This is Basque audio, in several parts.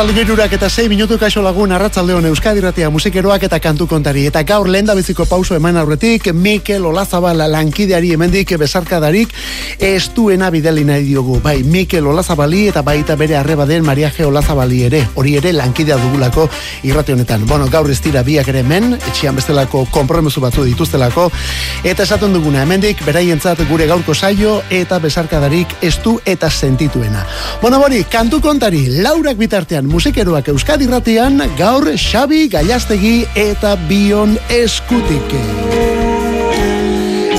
Arratzalde girurak eta 6 minutu kaixo lagun Arratzalde hon Euskadi musikeroak eta kantu kontari. Eta gaur lenda biziko pauso eman aurretik Mikel Olazabal lankideari hemendik besarkadarik ez duena bideli nahi diogu. Bai Mikel Olazabali eta baita bere arreba den Maria G. Olazabali ere. Hori ere lankidea dugulako irrate honetan. Bueno gaur ez dira biak ere hemen etxian bestelako konpromesu batzu dituztelako. Eta esaten duguna hemendik beraientzat gure gaurko saio eta besarkadarik ez eta sentituena. Bueno bori kantu kontari Laurak bitar artean musikeroak Euskadi Ratian gaur Xabi Gallastegi eta Bion Eskutik.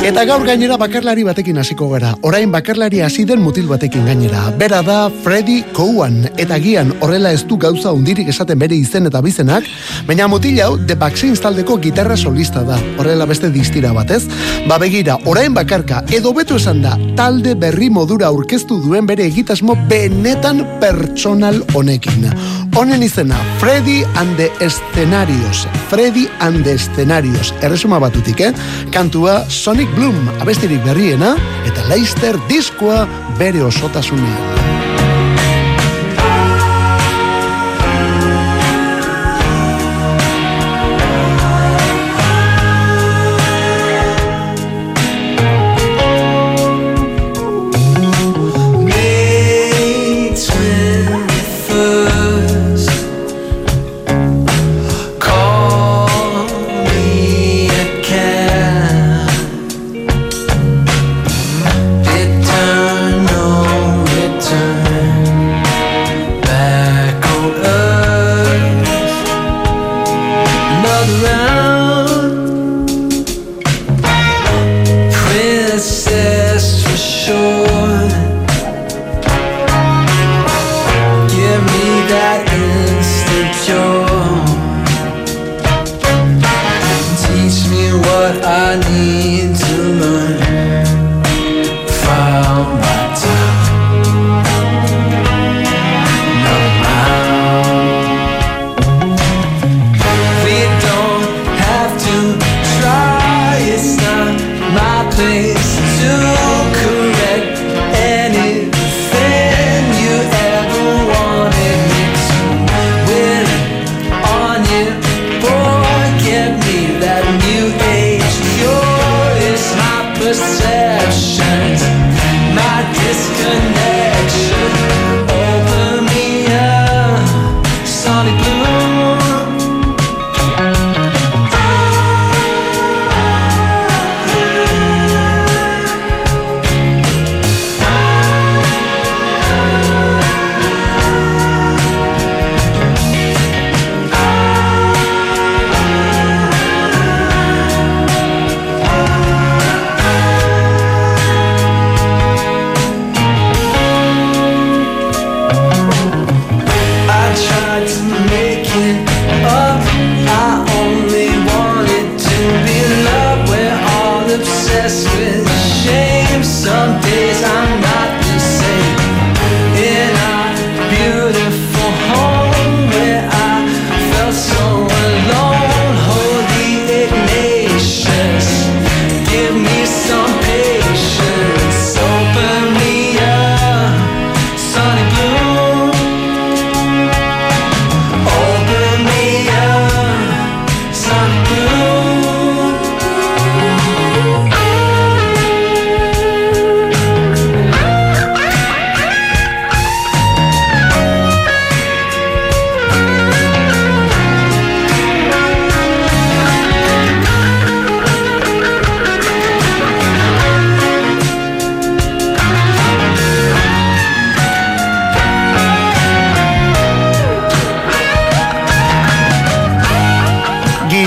Eta gaur gainera bakarlari batekin hasiko gara. Orain bakarlari hasi den mutil batekin gainera. Bera da Freddy Cowan eta gian horrela ez du gauza undirik esaten bere izen eta bizenak, baina mutil hau The Vaccines taldeko gitarra solista da. Horrela beste distira batez. Ba begira, orain bakarka edo beto esan da talde berri modura aurkeztu duen bere egitasmo benetan pertsonal honekin. Honen izena, Freddy and the Escenarios. Freddy and the Escenarios. Erresuma batutik, eh? Kantua Sonic Bloom abestirik berriena eta Leicester diskoa bere osotasunean.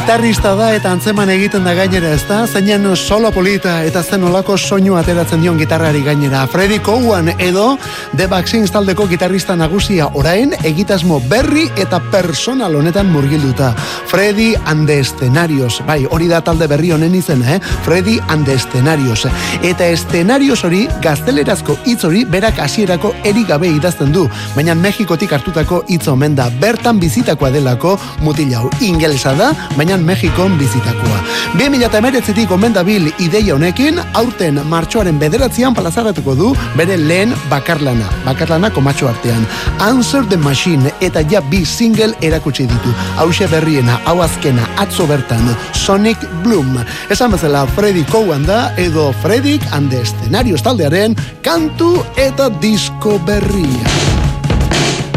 Gitarrista da eta antzeman egiten da gainera ez da, zeinen solo polita eta zen olako soinu ateratzen dion gitarrari gainera. Freddy Cowan edo The Vaccines taldeko gitarrista nagusia orain egitasmo berri eta personal honetan murgilduta. Freddy and the Escenarios, bai, hori da talde berri honen izena, eh? Freddy and the Escenarios. Eta Escenarios hori gaztelerazko hitz hori berak hasierako eri gabe idazten du, baina Mexikotik hartutako hitz omen da bertan bizitakoa delako mutilau ingelesa da, baina Kalifornian, Mexikon bizitakoa. 2008-etik omendabil ideia honekin, aurten martxoaren bederatzean palazaratuko du bere lehen bakarlana, bakarlana komatxo artean. Answer the Machine eta ja bi single erakutsi ditu. Hauxe berriena, hau azkena, atzo bertan, Sonic Bloom. Esan bezala, Freddy Cowan da, edo Freddy and the Scenario taldearen kantu eta disko berria.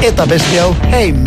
Eta beste hau, Heim.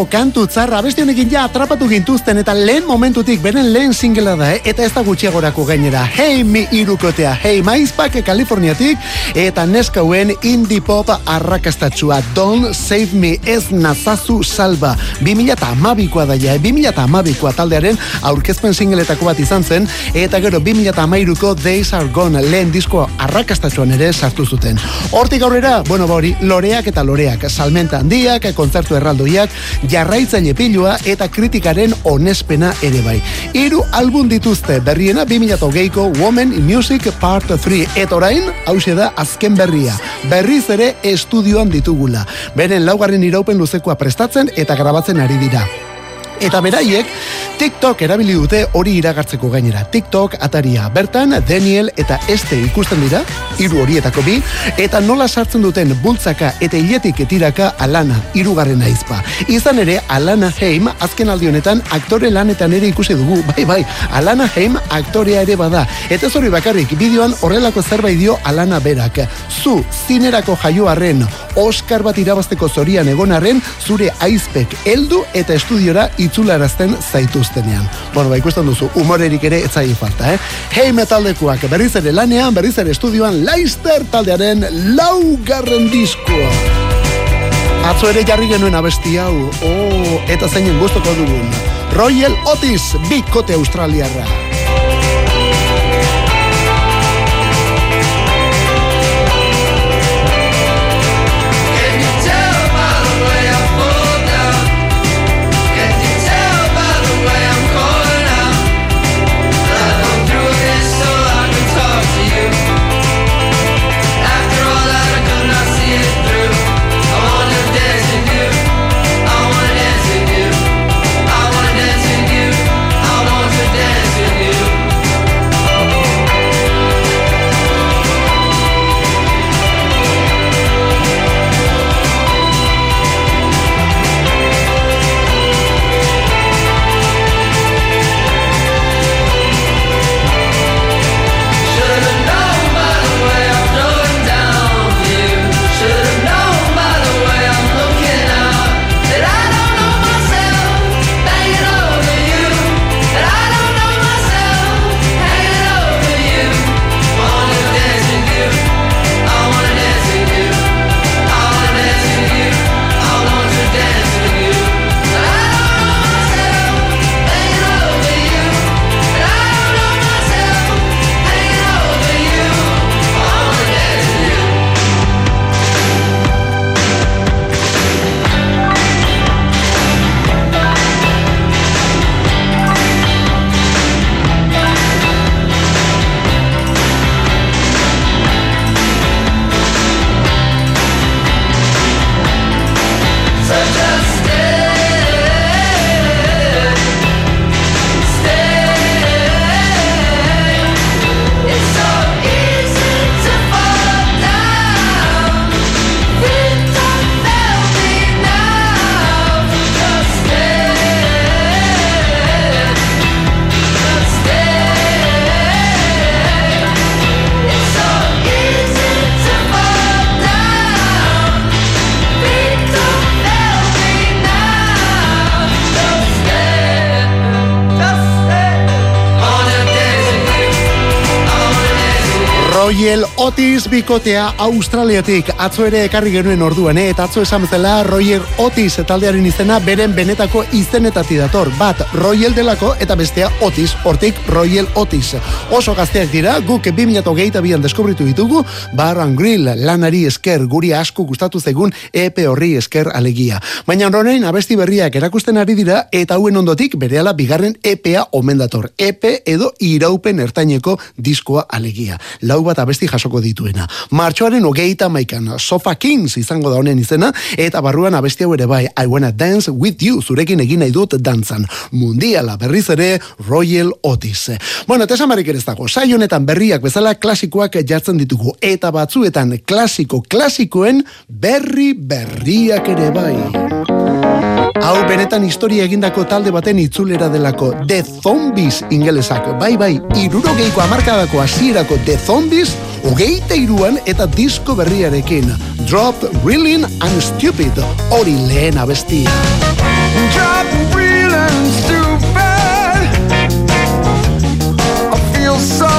Nolako kantu tzarra beste honekin ja atrapatu gintuzten eta lehen momentutik beren lehen singela da eh? eta ez da gutxiagorako gainera Hey mi irukotea Hey maizpak Kaliforniatik eta neskauen indie pop arrakastatxua Don't save me ez nazazu salba. 2000 eta amabikoa da ja 2000 eta amabikoa taldearen aurkezpen singeletako bat izan zen. Eta gero 2000 eta amairuko Days are gone lehen disko arrakastatxuan ere sartu zuten. Hortik aurrera, bueno bori, loreak eta loreak salmenta handiak, kontzertu erraldoiak jarraitzaile pilua eta kritikaren onespena ere bai. Hiru album dituzte berriena 2008ko Woman in Music Part 3 eta orain hause da azken berria. Berriz ere estudioan ditugula. Beren laugarren iraupen luzekoa prestatzen eta grabatzen ari dira. Eta beraiek TikTok erabili dute hori iragartzeko gainera. TikTok ataria. Bertan Daniel eta Este ikusten dira, hiru horietako bi, eta nola sartzen duten bultzaka eta hiletik etiraka Alana, hirugarren aizpa. Izan ere, Alana Heim azken aldi honetan aktore lanetan ere ikusi dugu. Bai, bai, Alana Heim aktorea ere bada. Eta zori bakarrik, bideoan horrelako zerbait dio Alana berak. Zu, zinerako jaioarren, Oscar bat irabazteko zorian egonarren, zure aizpek heldu eta estudiora itzularazten zaituztenean. Bueno, ba, ikusten duzu, umorerik ere ez zain falta, eh? Hei metaldekuak berriz ere lanean, berriz ere estudioan, Leister taldearen laugarren diskoa. Atzo ere jarri genuen abesti hau, oh, eta zeinen guztoko dugun. Royal Otis, bikote australiarra. Royal Otis bikotea Australiatik atzo ere ekarri genuen orduan, eh? eta atzo esan bezala Royal Otis taldearen izena beren benetako izenetati dator. Bat Royal delako eta bestea Otis, hortik Royal Otis. Oso gazteak dira, guk 2008 bian deskubritu ditugu, Barran Grill lanari esker guri asko gustatu zegun EP horri esker alegia. Baina horrein abesti berriak erakusten ari dira eta hauen ondotik berehala bigarren EPA omen dator. EP edo iraupen ertaineko diskoa alegia lau bat abesti jasoko dituena. Martxoaren hogeita maikan, Sofa Kings izango da honen izena, eta barruan abesti hau ere bai, I wanna dance with you, zurekin egin nahi dut dantzan. Mundiala berriz ere, Royal Otis. Bueno, eta esan ere ez dago, saionetan berriak bezala klasikoak jartzen ditugu, eta batzuetan klasiko klasikoen berri berriak ere bai. Hau benetan historia egindako talde baten itzulera delako The Zombies ingelesak. Bai, bai, irurogeiko amarkadako hasierako The Zombies, hogeita iruan eta disko berriarekin. Drop, Reeling and Stupid, hori lehen abestia. Drop, Reeling and Stupid I feel so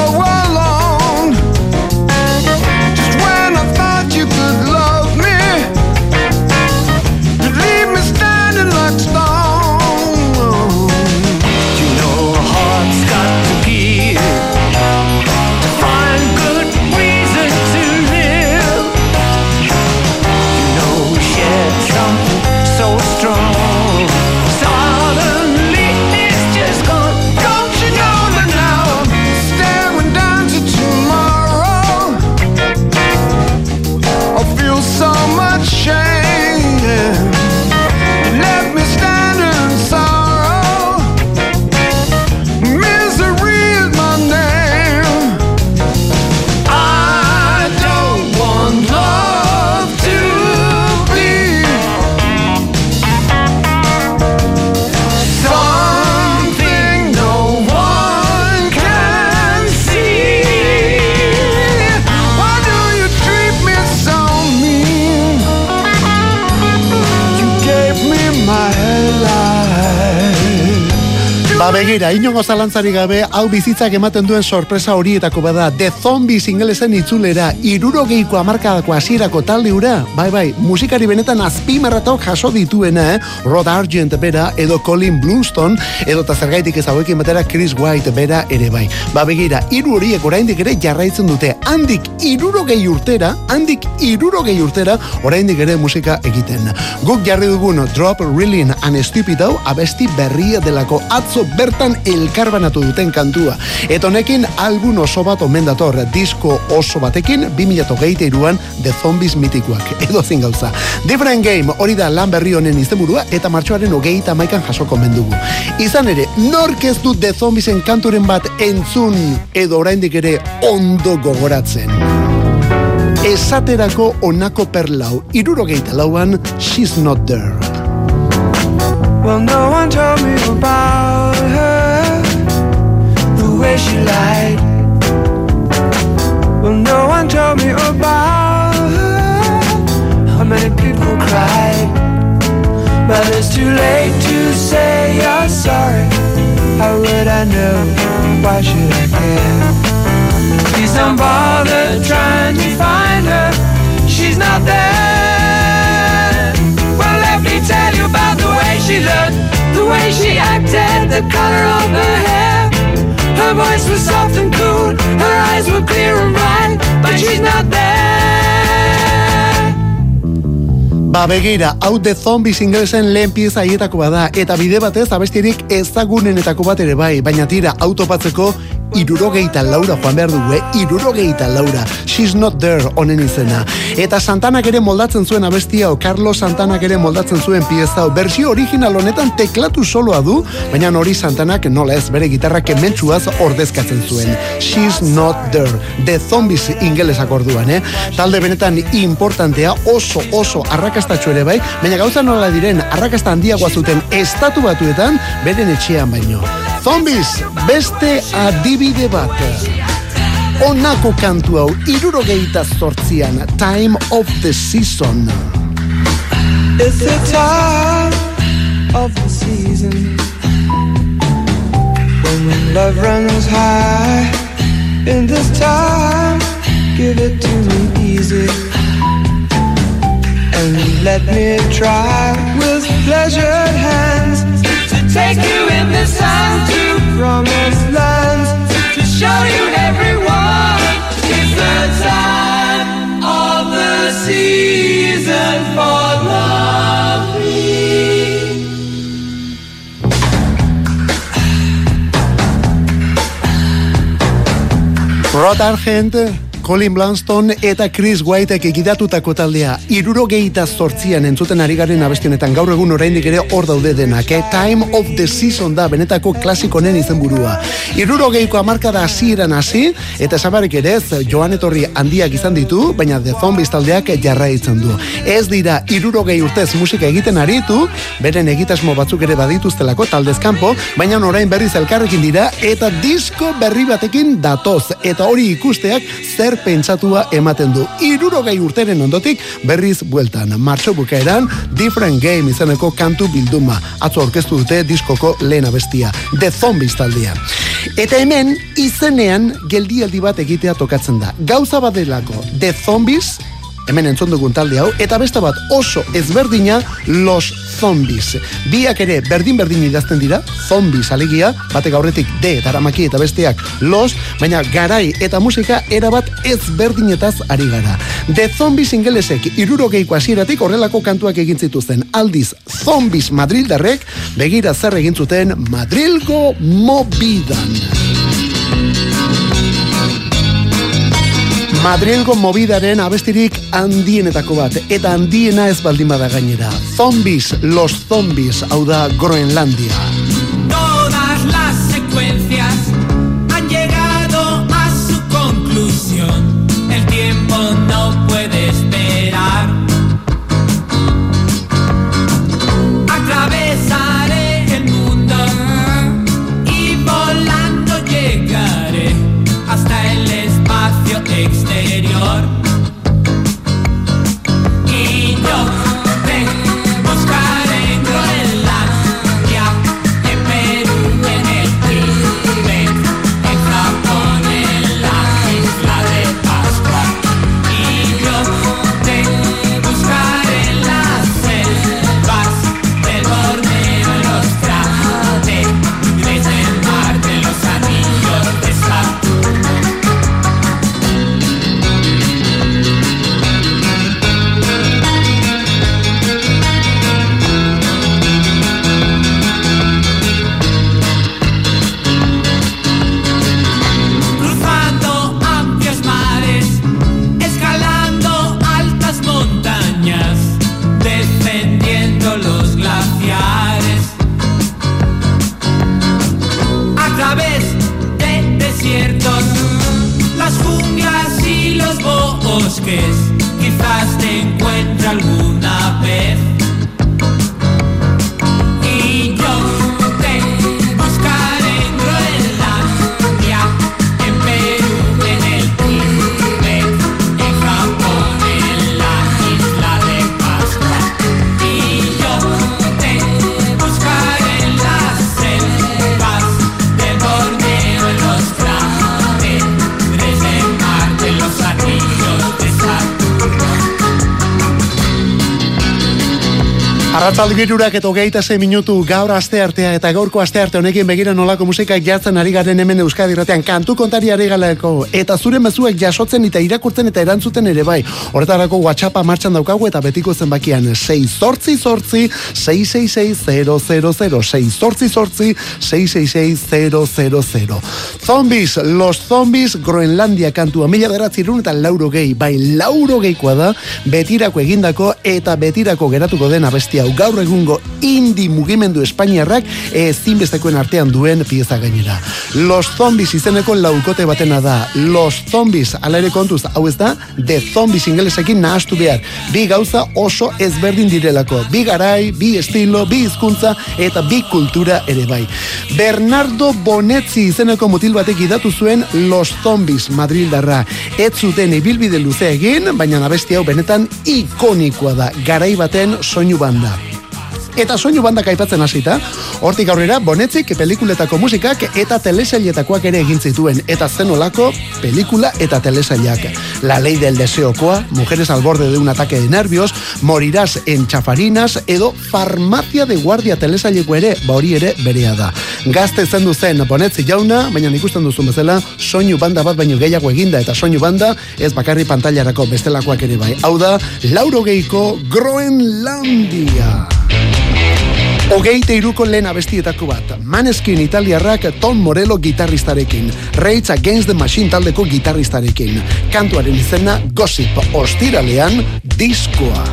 Begira, inongo zalantzari gabe, hau bizitzak ematen duen sorpresa horietako bada, The Zombies ingelesen itzulera, irurogeiko amarkadako hasierako talde ura, bai bai, musikari benetan azpimarratok jaso dituena, eh? Rod Argent bera, edo Colin Blumstone, edo ta zergaitik ez hauekin batera Chris White bera ere bai. Ba begira, hiru horiek oraindik ere jarraitzen dute, handik irurogei urtera, handik irurogei urtera, oraindik ere musika egiten. Guk jarri dugun Drop Reeling and Stupid hau, abesti berria delako atzo bertan elkarbanatu duten kantua. Eta honekin album oso bat omen dator, disko oso batekin 2008an The Zombies mitikoak, edo zin gauza. Different Game hori da lan berri honen izenburua eta martxoaren hogeita maikan jasoko mendugu. Izan ere, nork ez du The Zombiesen kanturen bat entzun edo oraindik ere ondo gogoratzen. Esaterako onako perlau, irurogeita lauan, She's Not There. Well, no one told me about her, the way she lied. Well, no one told me about her, how many people cried. But it's too late to say you're sorry. How would I know? Why should I care? Please don't bother trying to find her. She's not there. Well, let me tell you about the way she looked, the way she acted, the color of her hair. Her voice was soft and cool, her eyes were clear and bright, but she's not there. Ba begira, hau de zombies inglesen lehen pieza haietako bada, eta bide batez abestirik ezagunenetako bat ere bai, baina tira autopatzeko irurogeita laura joan behar dugu, eh? irurogeita laura, she's not there honen izena. Eta Santanak ere moldatzen zuen abestia, o Carlos Santanak ere moldatzen zuen pieza, o versio original honetan teklatu soloa du, baina hori Santanak nola ez bere gitarra kementsuaz ordezkatzen zuen. She's not there, The Zombies ingelesak orduan, eh? Talde benetan importantea, oso oso arrakastatxo ere bai, baina gauza nola diren arrakasta handiagoa zuten estatu batuetan, beren etxean baino. Zombies, beste adibide bat. Onako kantu hau, irurogeita zortzian, Time of the Season. It's the time of the season when love runs high. In this time give it to me easy. And let me try with pleasured hands take you in the sun to promised lands to show you everyone it's the time of the season for loving. Rod Argent, Colin Blanston eta Chris Whiteek egidatutako taldea irurogeita zortzian entzuten ari garen abestionetan gaur egun oraindik ere hor daude denak eh? Time of the Season da benetako klasikonen izenburua. Irurogeiko amarkada hasieran hasi eta esabarek ere ez joan etorri handiak izan ditu baina The Zombies taldeak jarraitzen du. Ez dira irurogei urtez musika egiten aritu beren egitasmo batzuk ere badituztelako taldezkanpo baina orain berriz elkarrekin dira eta disko berri batekin datoz. Eta hori ikusteak zer pentsatua ematen du. Irurogei urteren ondotik berriz bueltan. Martxo bukaeran Different Game izeneko kantu bilduma. Atzo orkestu dute diskoko lehen abestia. The Zombies taldea. Eta hemen izenean geldialdi bat egitea tokatzen da. Gauza badelako The Zombies hemen entzun dugun talde hau, eta beste bat oso ezberdina Los Zombies. Biak ere berdin-berdin idazten dira, Zombies alegia, batek aurretik D daramaki eta besteak Los, baina garai eta musika erabat ezberdinetaz ari gara. The Zombies ingelesek irurogeiko hasieratik horrelako kantuak egin zituzten. Aldiz, Zombies Madrildarrek begira zer egin zuten Madrilgo Mobidan. Madrilgo movidaren abestirik handienetako bat, eta handiena ez baldin bada gainera. Zombies, los zombies, hau da Groenlandia. Bosques, quizás te encuentre alguna vez. Arratzaldi birurak eta hogeita ze minutu gaur aste artea eta gaurko aste arte honekin begira nolako musikak jartzen ari garen hemen Euskadi irratean kantu kontari ari galeko. Eta zure mezuek jasotzen eta irakurtzen eta erantzuten ere bai. Horretarako WhatsAppa martxan daukagu eta betiko zenbakian. 6 sortzi sortzi 666 6 sortzi sortzi 666 Zombies, los zombies Groenlandia kantua. Mila beratzirun eta lauro gehi, bai lauro gehikoa da. Betirako egindako eta betirako geratuko den abesti hau gaur egungo indi mugimendu espainiarrak ezinbestekoen artean duen pieza gainera. Los zombies izeneko laukote batena da. Los zombies, ala ere kontuz, hau ez da, The Zombies ingelesekin nahastu behar. Bi gauza oso ezberdin direlako. Bi garai, bi estilo, bi hizkuntza eta bi kultura ere bai. Bernardo Bonetzi izeneko mutil batek idatu zuen Los Zombies Madrildarra. Ez zuten ibilbide luze egin, baina abesti hau benetan ikonikoa da. Garai baten soinu banda. Eta soinu bandak aipatzen hasita, hortik aurrera bonetzik pelikuletako musikak eta telesailetakoak ere egin zituen eta zenolako pelikula eta telesailak. La ley del deseokoa, mujeres al borde de un ataque de nervios, morirás en chafarinas edo farmacia de guardia telesaileko ere, ba hori ere berea da. Gazte zen bonetzi jauna, baina ikusten duzu bezala, soinu banda bat baino gehiago eginda eta soinu banda ez bakarri pantailarako bestelakoak ere bai. Hau da, lauro geiko Groenlandia. Ogeite iruko lehen abestietako bat, Maneskin italiarrak Tom Morello gitarristarekin, Rage Against the Machine taldeko gitarristarekin, kantuaren izena Gossip Ostiralean diskoa.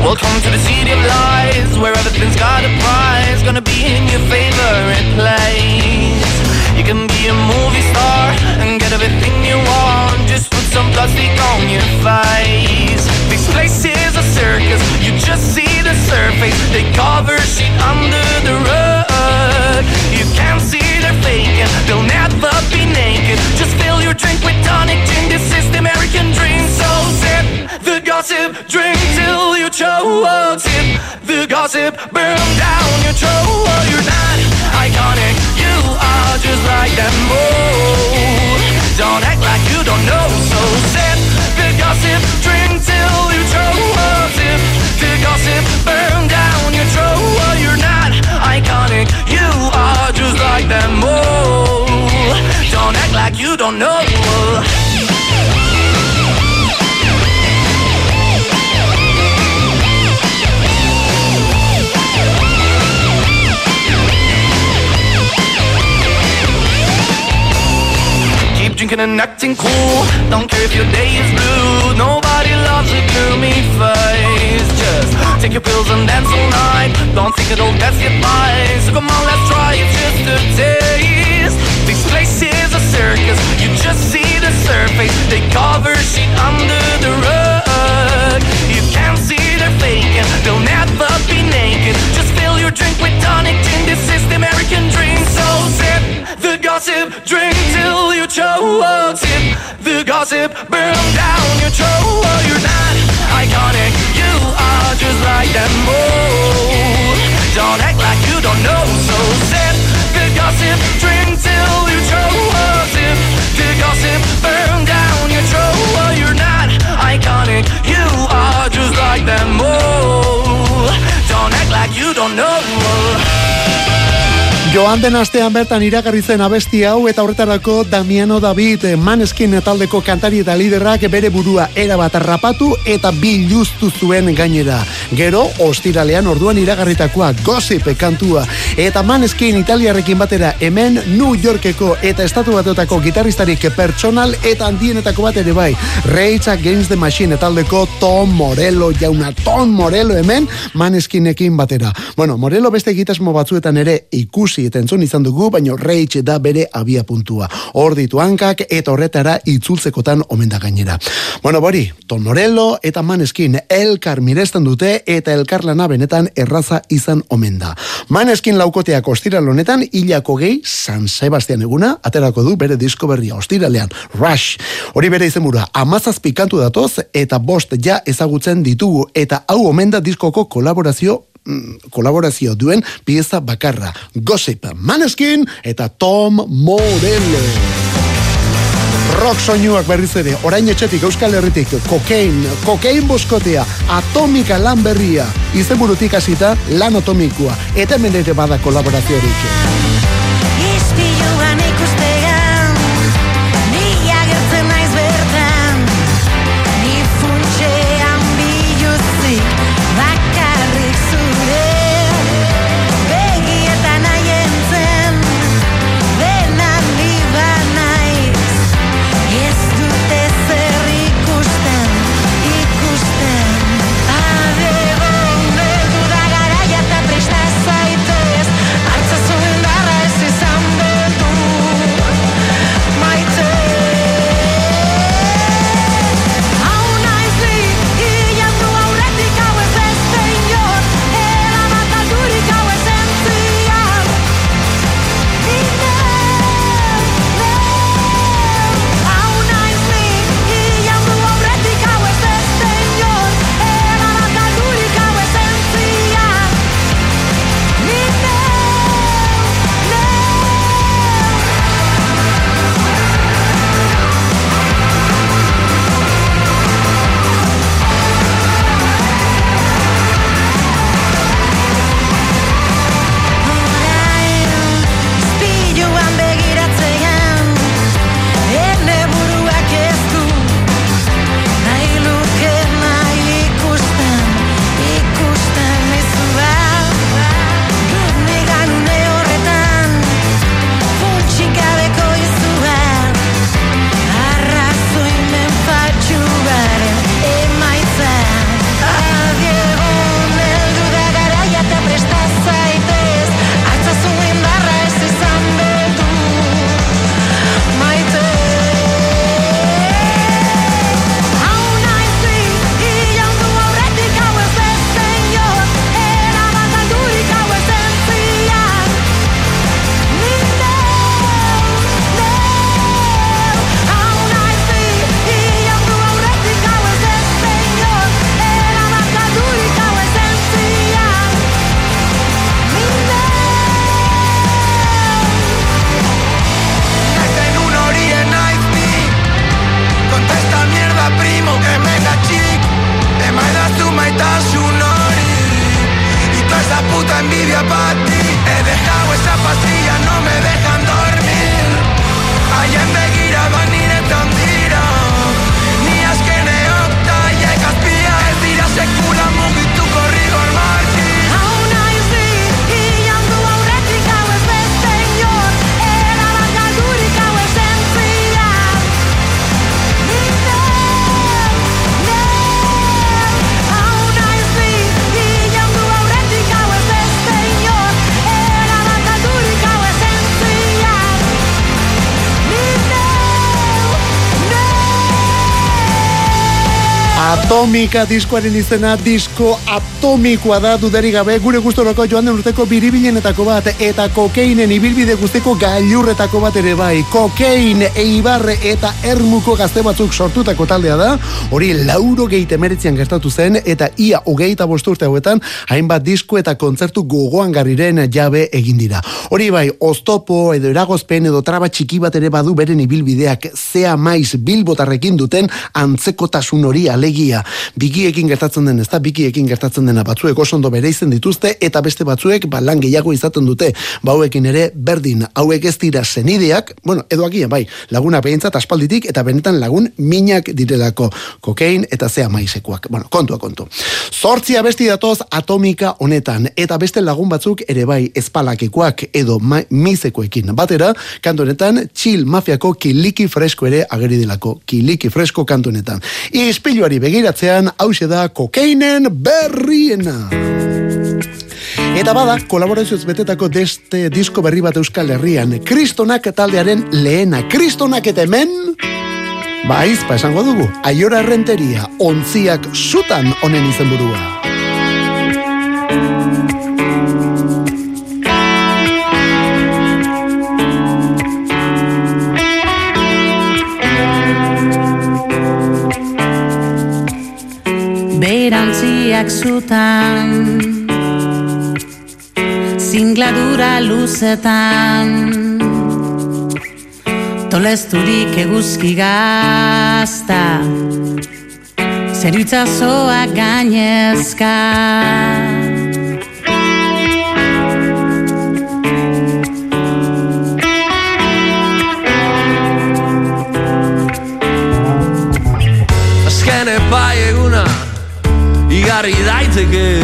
Welcome to the city of lies, where everything's got a prize. Gonna be in your favorite place. You can be a movie star and get everything you want. Just put some plastic on your face. This place is circus, you just see the surface. They cover shit under the rug. You can't see they're faking, they'll never be naked. Just fill your drink with tonic gin. This is the American dream. So sip the gossip, drink till you choke. Sip the gossip, burn down your throat. You're not iconic, you are just like them. Oh, don't act like you don't know. So sip gossip, drink till you choke. Sip the gossip, burn down your throat. You're not iconic, you are just like them. Oh, don't act like you don't know. And acting cool. Don't care if your day is blue. Nobody loves a gloomy face. Just take your pills and dance all night. Don't think it'll pass you by. So come on, let's try it just a taste. This place is a circus. You just see the surface. They cover shit under the rug. You can't see they're faking. They'll never be naked. Just fill your drink with tonic gin. This gossip, drink till you choke. Sip the gossip, burn down your throat. You're not iconic, you are just like them. Oh, don't act like you don't know. So sip the gossip, drink till you choke. Sip the gossip, burn down your throat. You're not iconic, you are just like them. Oh, don't act like you don't know. Joan den astean bertan iragarri zen abesti hau eta horretarako Damiano David Maneskin taldeko kantari eta liderrak bere burua era bat rapatu eta biluztu zuen gainera. Gero, ostiralean orduan iragarritakoa gossip kantua eta Maneskin italiarrekin batera hemen New Yorkeko eta estatu bateotako gitarristarik pertsonal eta handienetako bat ere bai. Rage Against the Machine taldeko Tom Morello jauna Tom Morello hemen Maneskinekin batera. Bueno, Morello beste egitasmo batzuetan ere ikusi eta entzun izan dugu, baino Rage da bere abia puntua. Hor ditu hankak eta horretara itzultzekotan omen da gainera. Bueno, bori, Tom Morello eta Maneskin elkar miresten dute eta elkar lana benetan erraza izan omen da. Maneskin laukoteak ostiral honetan hilako gehi San Sebastian eguna aterako du bere disko berria ostiralean. Rush. Hori bere izenburua amazazpi kantu datoz eta bost ja ezagutzen ditugu eta hau omen da diskoko kolaborazio mm, kolaborazio duen pieza bakarra. Gossip Maneskin eta Tom Morello. Rock soinuak berriz ere, orain etxetik Euskal Herritik, kokain, kokain boskotea, atomika lan berria, izenburutik hasita lan atomikoa, eta hemen ere bada kolaboraziorik. Atomika diskoaren izena, disko atomikoa da dudari gabe, gure gustoroko joan den urteko biribilenetako bat, eta kokeinen ibilbide guzteko gailurretako bat ere bai. Kokein, eibarre eta ermuko gazte batzuk sortutako taldea da, hori lauro geite meretzian gertatu zen, eta ia hogeita bosturte hauetan, hainbat disko eta kontzertu gogoan garriren jabe egin dira. Hori bai, oztopo edo eragozpen edo traba txiki bat ere badu beren ibilbideak zea maiz bilbotarrekin duten antzekotasun hori alegia. Bikiekin gertatzen den, ezta bikiekin gertatzen dena batzuek oso ondo bereizen dituzte eta beste batzuek ba lan gehiago izaten dute. Bauekin ere berdin hauek ez dira senideak, bueno, edo agian bai, laguna behintzat aspalditik eta benetan lagun minak direlako kokain eta zea maizekoak. Bueno, kontua kontu. Zortzia besti datoz atomika honetan eta beste lagun batzuk ere bai ezpalakekoak edo mizekoekin. Batera, kantu honetan chill mafiako kiliki fresko ere ageri delako. Kiliki fresko kantu honetan. Ispiluari begiratzean hause da kokainen berriena. Eta bada, kolaborazioz betetako deste disko berri bat Euskal Herrian. Kristonak taldearen lehena. Kristonak eta hemen... Ba, izpa esango dugu. Aiora renteria, ontziak sutan honen izenburua. Zutan Zingladura luzetan. Tolesturik eguzki gazta Zeritzazoa gainezka Igarri daiteke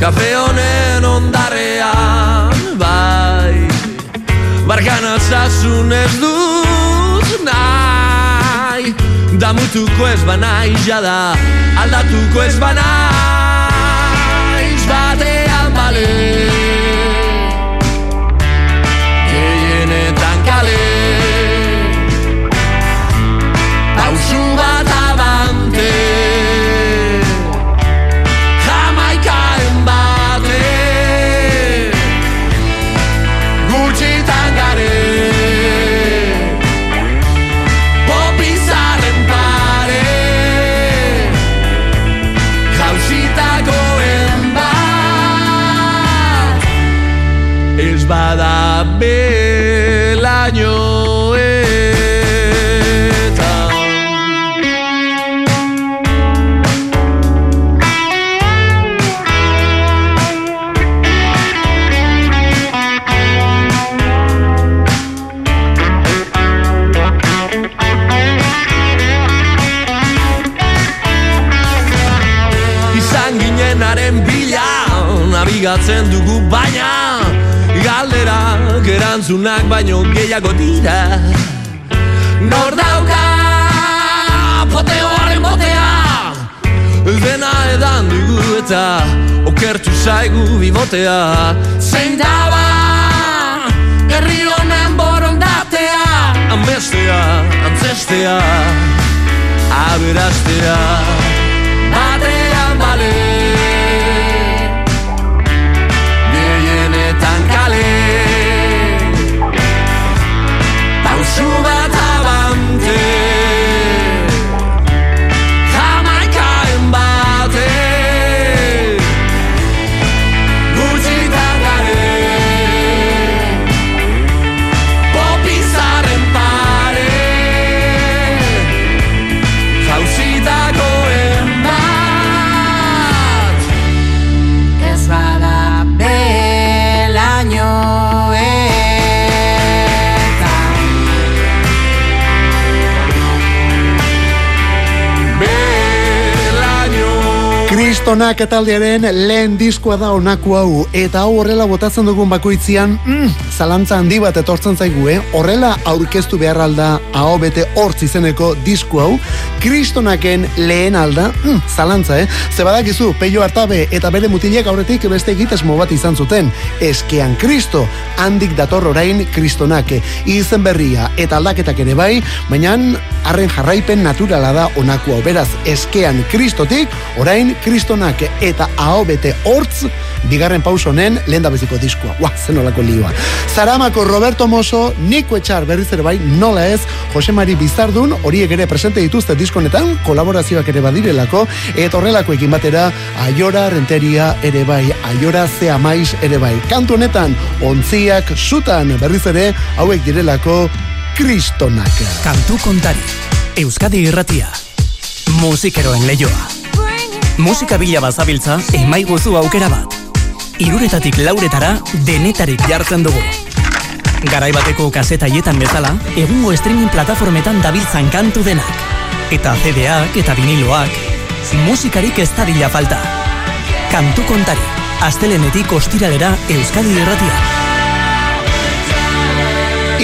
Kafe honen ondarrean Bai. Barkan altzasun ez dut nahi Damutuko ez banai jada Aldatuko ez banaiz Batean bale bibotea Zein daba Herri honen borondatea. Amestea, antzestea Aberastea Kristonak taldearen lehen diskoa da onako hau. Eta hau horrela botatzen dugun bakoitzian mm, zalantza handi bat etortzen zaigu eh? horrela aurkeztu behar alda bete hortz izeneko disko hau Kristonaken lehen alda mm, zalantza eh? ze badakizu peio hartabe eta bere mutilek aurretik beste egitasmo bat izan zuten eskean Kristo handik dator orain Kristonak izen berria eta aldaketak ere bai baina harren jarraipen naturala da onako hau beraz eskean Kristotik orain kristonak eta aho bete hortz, bigarren pausonen lehen da beziko diskoa. Ua, zenolako lioa. Zaramako Roberto Moso, Niko Etxar berriz ere bai, nola ez, Jose Mari Bizardun, horiek ere presente dituzte diskonetan, kolaborazioak ere badirelako, eta horrelako ekin batera, Aiora Renteria ere bai, Aiora Zea Maiz ere bai. Kantu honetan, ontziak, sutan berriz ere, hauek direlako, kristonak. Kantu kontari, Euskadi irratia, musikeroen leioa. Musika bila bazabiltza, emaiguzu aukera bat. Iruretatik lauretara, denetarik jartzen dugu. Garai bateko kasetaietan bezala, egungo streaming plataformetan dabiltzan kantu denak. Eta CD-ak eta viniloak, musikarik ez dadila falta. Kantu kontari, astelenetik ostiralera Euskadi Irratia.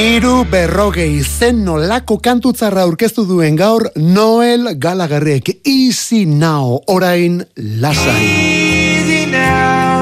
Iru berrogei zen nolako kantutzarra aurkeztu duen gaur Noel Galagarrek Easy Now orain lasai. Easy now.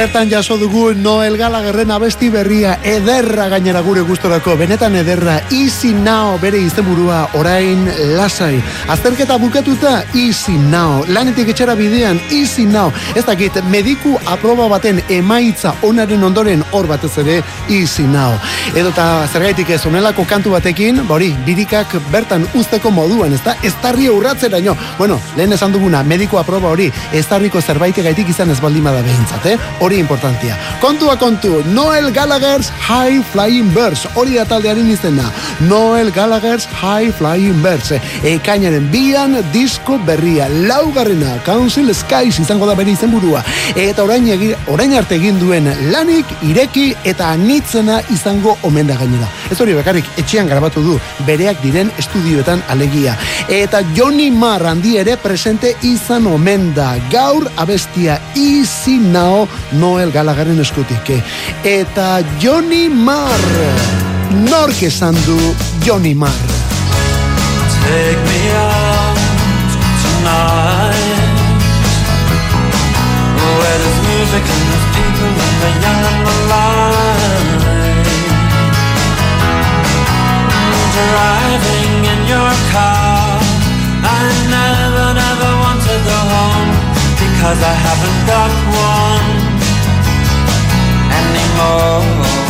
Bertan jaso dugu Noel Galagerren abesti berria ederra gainera gure gustorako. Benetan ederra Easy Now bere izenburua orain lasai. Azterketa bukatuta Easy Now. Lanetik etxera bidean Easy Now. Ez dakit mediku aproba baten emaitza onaren ondoren hor batez ere Easy Now. Edota zergaitik ez onelako kantu batekin ba hori birikak bertan uzteko moduan ezta? Ez tarri urratzeraino. Bueno lehen esan duguna mediku aproba hori ez tarriko zerbaitegaitik izan ez baldin bada behintzat eh? Hori importantia. Kontua kontu, Noel Gallagher's High Flying Birds, hori da taldearen izena. Noel Gallagher's High Flying Birds, ekainaren bian disko berria, laugarrena, Council Skies izango da bere izenburua. Eta orain, orain arte egin duen lanik, ireki eta anitzena izango omen da gainera. Ez hori bakarrik etxean grabatu du bereak diren estudioetan alegia. Eta Johnny Marr handi ere presente izan omen da. Gaur abestia Easy Now Noel Gallagherren eskutik. Eta Johnny Marr nork esan du Johnny Marr. Take me out tonight. Where there's music and there's people and young and Driving in your car. I never, never want to go home Because I haven't got one anymore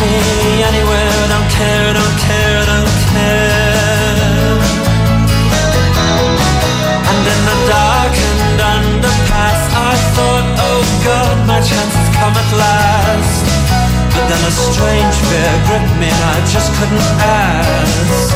me anywhere, don't care, don't care, don't care. And in the darkened underpass, I thought, oh God, my chance has come at last. But then a strange fear gripped me and I just couldn't ask.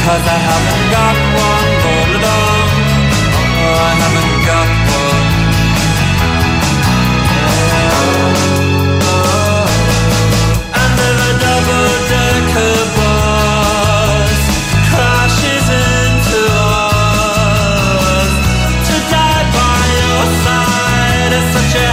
Because I haven't got one. It on. Oh, I haven't got one. And if a double-decker bus crashes into us, to die by your side is such a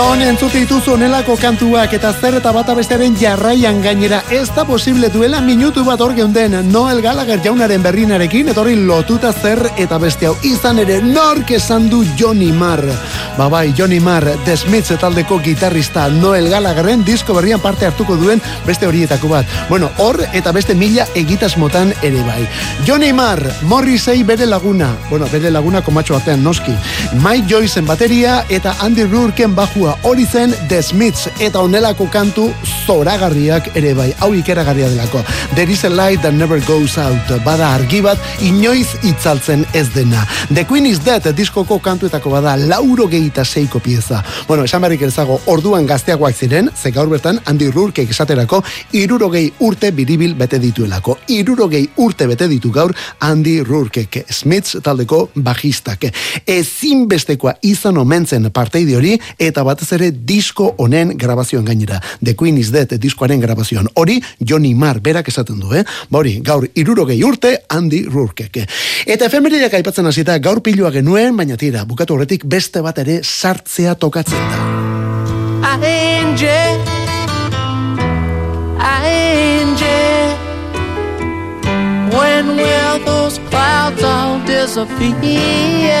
Non entzute dituzu onelako kantuak eta zer eta bata bestearen jarraian gainera ez da posible duela minutu bat hor geunden Noel Gallagher jaunaren berrinarekin etorri lotuta zer eta beste hau izan ere nork esan du Johnny Marr ba bai Johnny Marr The Smiths taldeko gitarrista Noel Gallagherren disko berrian parte hartuko duen beste horietako bat. Bueno hor eta beste mila egitasmotan ere bai. Johnny Marr Morrissey bere laguna. Bueno bere laguna komatxo batean noski. Mike Joyceen bateria eta Andy Rourkeen bajua. Hori zen The Smiths eta onelako kantu zoragarriak ere bai. Hau ikeragarria delako. There is a light that never goes out. Bada argi bat inoiz itzaltzen ez dena. The Queen is Dead diskoko kantuetako bada. Lauro gehieta seiko pieza. Bueno, esan barrik ezago orduan gazteagoak ziren ze gaur bertan Andy Rourke esaterako irurogei urte biribil bete dituelako. Irurogei urte bete ditu gaur Andy Rourke Smiths taldeko bajistak. Ezinbestekoa izan omentzen parteide hori eta batez ere disko honen grabazioan gainera. The Queen is Dead diskoaren grabazioan. Hori Johnny Marr berak esaten du eh? ba hori gaur irurogei urte Andy Rourke eta efemerideak aipatzen hasita gaur pilua genuen baina tira bukatu horretik beste bat ere sartzea tokatzen da. When will those clouds all disappear?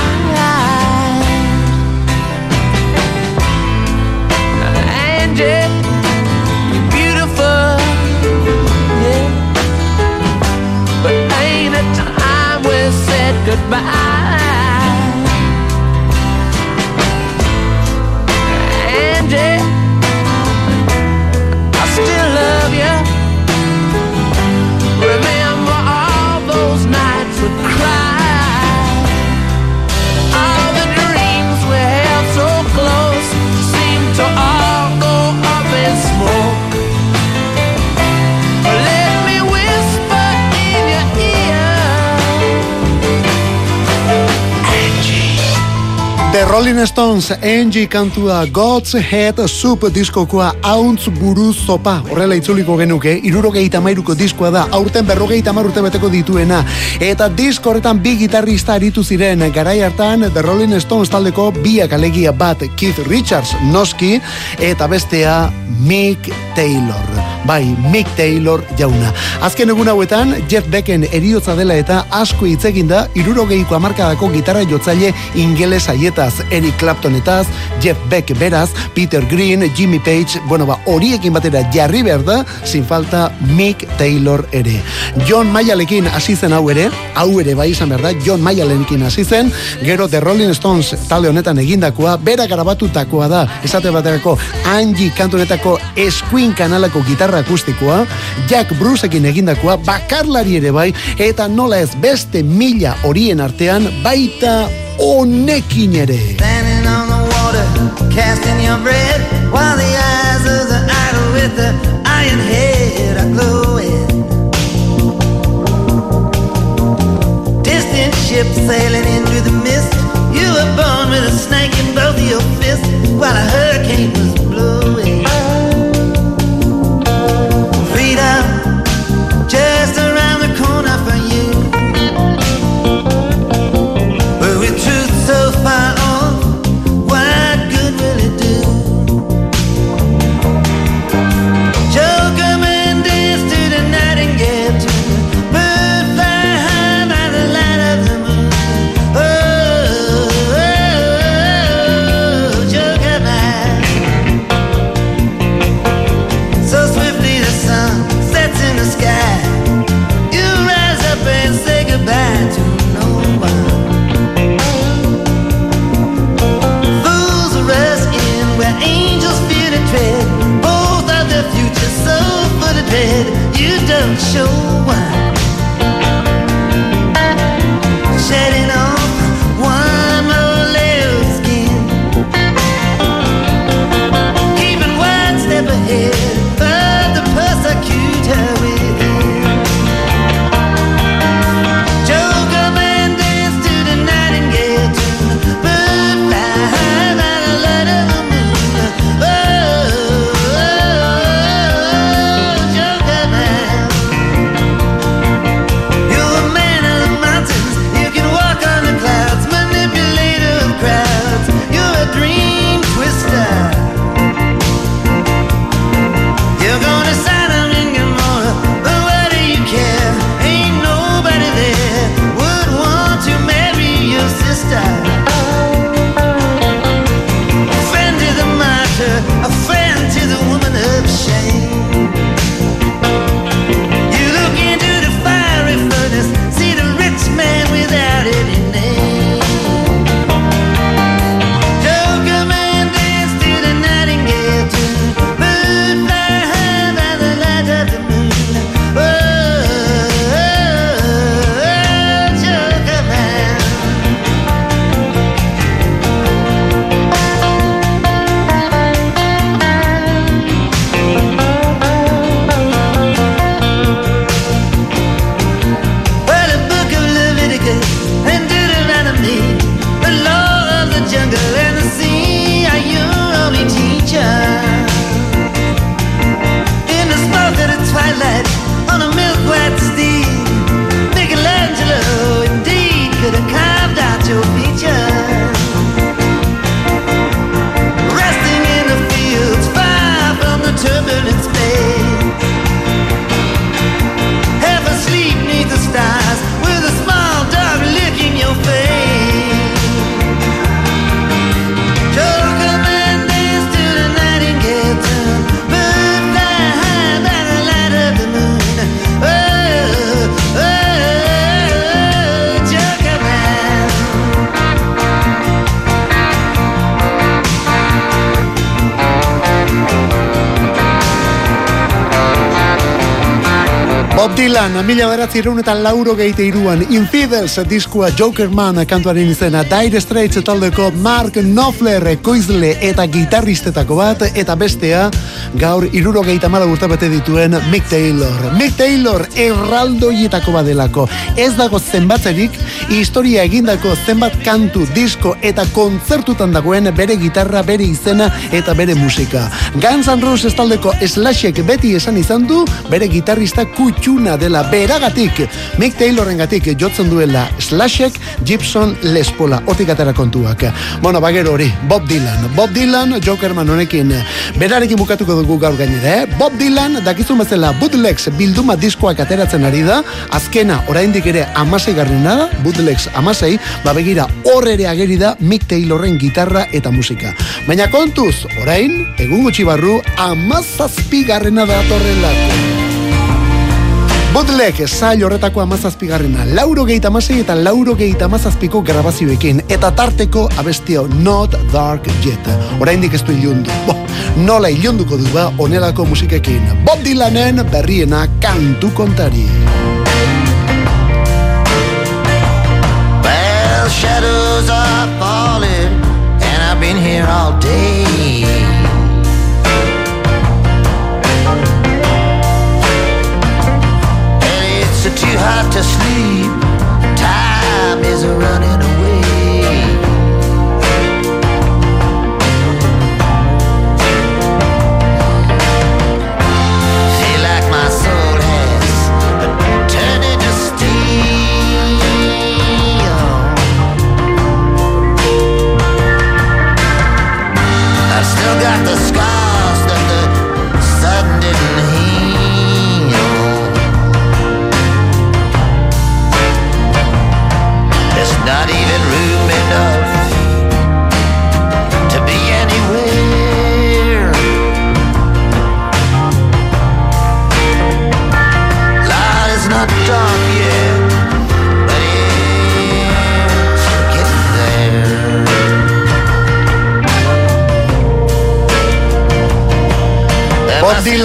Rolling Stones Angie kantua God's Head Soup diskokoa hauntz buruz zopa horrela itzuliko genuke irurogeita mairuko diskoa da aurten berrogeita urte beteko dituena. Eta disko horretan bi gitarrista aritu ziren. Garai hartan The Rolling Stones taldeko biak alegia bat Keith Richards noski eta bestea Mick Taylor. Bai Mick Taylor jauna. Azken egun hauetan Jeff Becken eriotza dela eta asko hitz egin da irurogeiko amarkadako gitarra jotzaile ingeles haietaz Eric Claptonetaz Jeff Beck beraz Peter Green Jimmy Page bueno ba horiekin batera jarri behar da sin falta Mick Taylor ere. John Mayalekin hasi zen hau ere hau ere bai izan behar da John Mayalekin hasi zen gero The Rolling Stones talde honetan egindakoa bera garabatutakoa da esate baterako Angie kantu honetako eskuin kanalako gitarra akustikoa Jack Bruceekin egindakoa bakarlari ere bai eta nola ez beste mila horien artean baita honekin ere Standing on the water, casting your bread, while the eyes of the idol with the iron head are glowing. Distant ships sailing into the mist. You were born with a snake in both your fists, while a hurricane You Dylan, mila beratzi eta lauro geite iruan, Infidels diskua Jokerman kantuaren izena, Dire Straits taldeko Mark Knopfler koizle eta gitarristetako bat, eta bestea, gaur iruro geita mala urte dituen Mick Taylor. Mick Taylor erraldoietako badelako. Ez dago zenbatzerik, historia egindako zenbat kantu, disko eta kontzertutan dagoen bere gitarra, bere izena eta bere musika. Guns N' Roses taldeko Slashek beti esan izan du, bere gitarrista kutxuna dela beragatik, Mick Tayloren gatik jotzen duela Slashek, Gibson Lespola, otik atera kontuak. Bueno, bagero hori, Bob Dylan. Bob Dylan, Jokerman honekin, berarekin bukatuko dugu gaur gainera, eh? Bob Dylan, dakizun bezala, Bootlegs bilduma diskoak ateratzen ari da, azkena, oraindik ere amasei garrina da, Bootlegs amasei, ba begira, hor ere ageri da Mick Taylorren gitarra eta musika. Baina kontuz, orain, egun gutxi barru, amazazpi garrena da atorrelako. Bootleg, zail horretako amazazpigarrena, lauro geita amasei eta lauro geita amazazpiko grabazioekin, eta tarteko abestio Not Dark Jet. Oraindik ez du ilundu. Bo, nola ilunduko du ba onelako musikekin. Bob Dylanen berriena kantu kontari. Well, shadows are falling, and I've been here all day.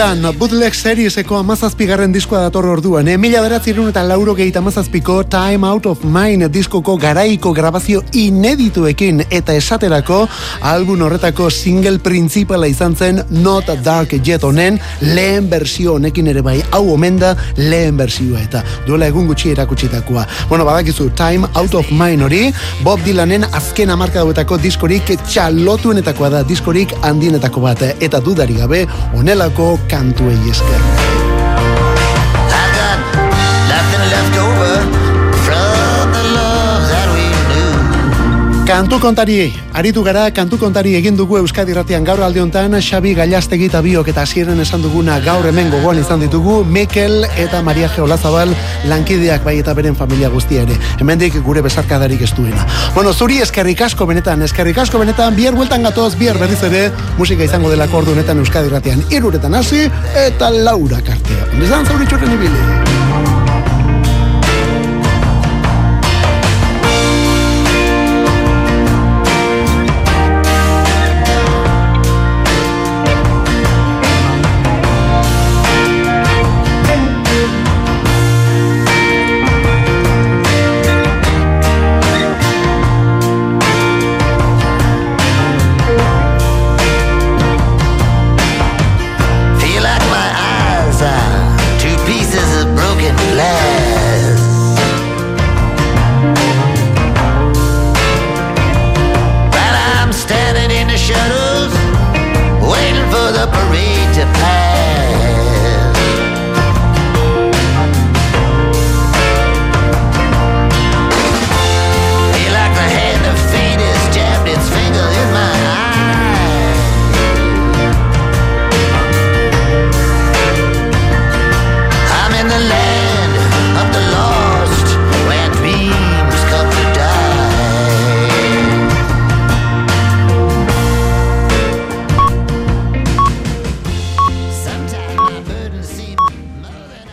Dylan, Bootleg Serieseko amazazpigarren diskoa dator orduan. Eh? Mila beratzerun eta lauro gehieta amazazpiko Time Out of Mine diskoko garaiko grabazio inedituekin eta esaterako album horretako single principala izan zen Not Dark Jet honen lehen bersio honekin ere bai. Hau omen da lehen bersioa eta duela egun gutxi erakutsitakoa. Bueno, badakizu Time Out of Mine hori Bob Dylanen azken amarka dauetako diskorik txalotuenetakoa da diskorik handienetako bat eh? eta dudari gabe onelako kantuei esker. Kantu kontari, aritu gara, kantu kontari egin dugu Euskadi Ratian gaur alde honetan, Xabi Gailastegi eta biok eta hasieran esan duguna gaur hemen gogoan izan ditugu, Mikel eta Maria Geolazabal lankideak bai eta beren familia guztia ere. Hemendik gure besarkadarik ez duena. Bueno, zuri eskerrik asko benetan, eskerrik asko benetan, bihar bueltan gatoz, bihar berriz ere, musika izango delako ordu honetan Euskadi Ratian, iruretan hasi eta laura kartea. Ondizan zauritxoren ibili.